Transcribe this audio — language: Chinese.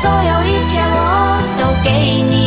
所有一切我都给你。